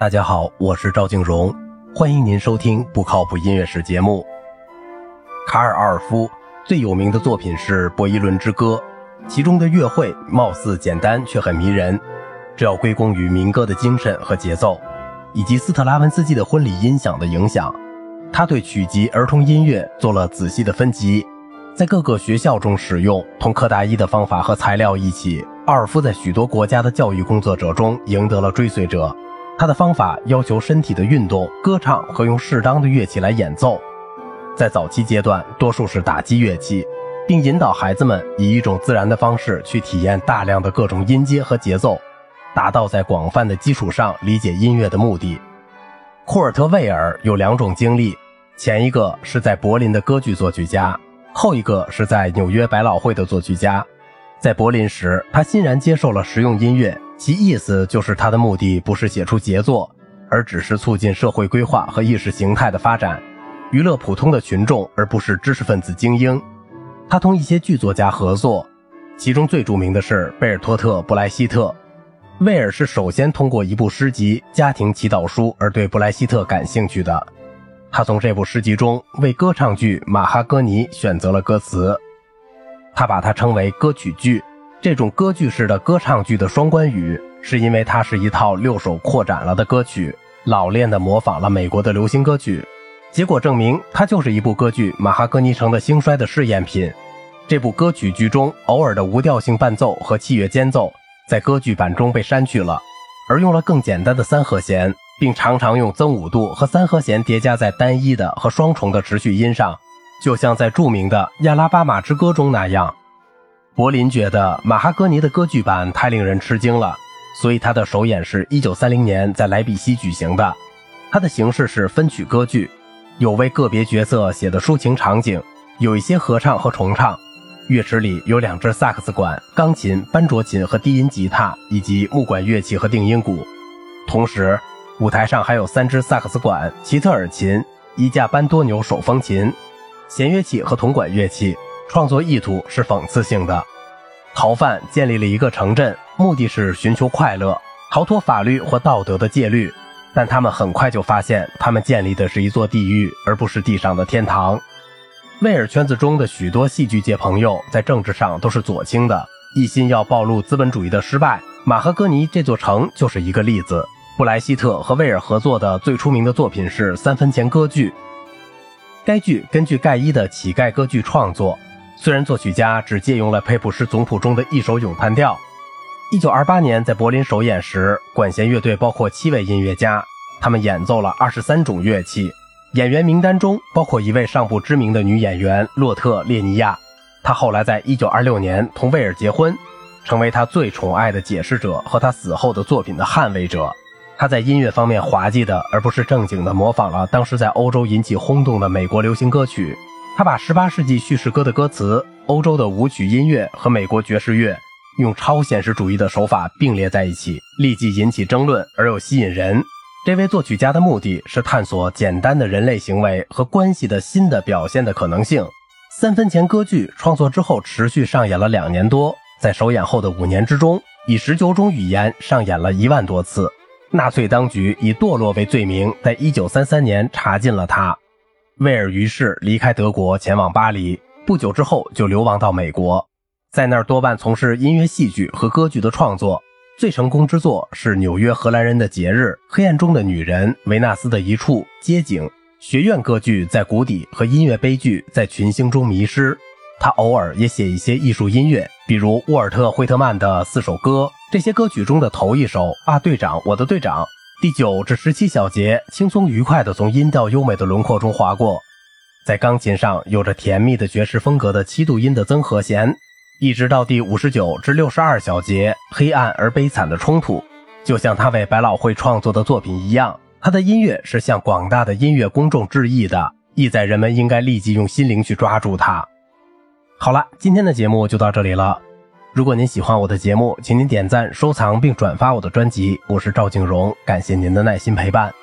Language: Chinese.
大家好，我是赵静荣，欢迎您收听不靠谱音乐史节目。卡尔·奥尔夫最有名的作品是《博伊伦之歌》，其中的乐会貌似简单却很迷人，这要归功于民歌的精神和节奏，以及斯特拉文斯基的婚礼音响的影响。他对曲集儿童音乐做了仔细的分级，在各个学校中使用，同柯达伊的方法和材料一起。奥尔夫在许多国家的教育工作者中赢得了追随者。他的方法要求身体的运动、歌唱和用适当的乐器来演奏。在早期阶段，多数是打击乐器，并引导孩子们以一种自然的方式去体验大量的各种音阶和节奏，达到在广泛的基础上理解音乐的目的。库尔特·魏尔有两种经历，前一个是在柏林的歌剧作曲家，后一个是在纽约百老汇的作曲家。在柏林时，他欣然接受了实用音乐，其意思就是他的目的不是写出杰作，而只是促进社会规划和意识形态的发展，娱乐普通的群众，而不是知识分子精英。他同一些剧作家合作，其中最著名的是贝尔托特·布莱希特。威尔是首先通过一部诗集《家庭祈祷书》而对布莱希特感兴趣的。他从这部诗集中为歌唱剧《马哈哥尼》选择了歌词。他把它称为歌曲剧，这种歌剧式的歌唱剧的双关语，是因为它是一套六首扩展了的歌曲，老练地模仿了美国的流行歌曲。结果证明，它就是一部歌剧《马哈哥尼城的兴衰》的试验品。这部歌曲剧中偶尔的无调性伴奏和器乐间奏，在歌剧版中被删去了，而用了更简单的三和弦，并常常用增五度和三和弦叠加在单一的和双重的持续音上。就像在著名的《亚拉巴马之歌》中那样，柏林觉得马哈哥尼的歌剧版太令人吃惊了，所以他的首演是一九三零年在莱比锡举行的。它的形式是分曲歌剧，有为个别角色写的抒情场景，有一些合唱和重唱。乐池里有两支萨克斯管、钢琴、班卓琴和低音吉他，以及木管乐器和定音鼓。同时，舞台上还有三支萨克斯管、齐特尔琴、一架班多纽手风琴。弦乐器和铜管乐器创作意图是讽刺性的。逃犯建立了一个城镇，目的是寻求快乐，逃脱法律或道德的戒律。但他们很快就发现，他们建立的是一座地狱，而不是地上的天堂。威尔圈子中的许多戏剧界朋友在政治上都是左倾的，一心要暴露资本主义的失败。马赫哥尼这座城就是一个例子。布莱希特和威尔合作的最出名的作品是《三分钱歌剧》。该剧根据盖伊的乞丐歌剧创作，虽然作曲家只借用了佩普什总谱中的一首咏叹调。一九二八年在柏林首演时，管弦乐队包括七位音乐家，他们演奏了二十三种乐器。演员名单中包括一位尚不知名的女演员洛特列尼亚，她后来在一九二六年同威尔结婚，成为他最宠爱的解释者和他死后的作品的捍卫者。他在音乐方面滑稽的，而不是正经的模仿了当时在欧洲引起轰动的美国流行歌曲。他把18世纪叙事歌的歌词、欧洲的舞曲音乐和美国爵士乐用超现实主义的手法并列在一起，立即引起争论而又吸引人。这位作曲家的目的是探索简单的人类行为和关系的新的表现的可能性。三分钱歌剧创作之后持续上演了两年多，在首演后的五年之中，以十九种语言上演了一万多次。纳粹当局以堕落为罪名，在一九三三年查禁了他。威尔于是离开德国，前往巴黎。不久之后，就流亡到美国，在那儿多半从事音乐戏剧和歌剧的创作。最成功之作是纽约荷兰人的节日、黑暗中的女人、维纳斯的一处街景、学院歌剧在谷底和音乐悲剧在群星中迷失。他偶尔也写一些艺术音乐，比如沃尔特·惠特曼的四首歌。这些歌曲中的头一首啊，队长，我的队长，第九至十七小节轻松愉快地从音调优美的轮廓中划过，在钢琴上有着甜蜜的爵士风格的七度音的增和弦，一直到第五十九至六十二小节黑暗而悲惨的冲突，就像他为百老汇创作的作品一样，他的音乐是向广大的音乐公众致意的，意在人们应该立即用心灵去抓住它。好了，今天的节目就到这里了。如果您喜欢我的节目，请您点赞、收藏并转发我的专辑。我是赵静荣，感谢您的耐心陪伴。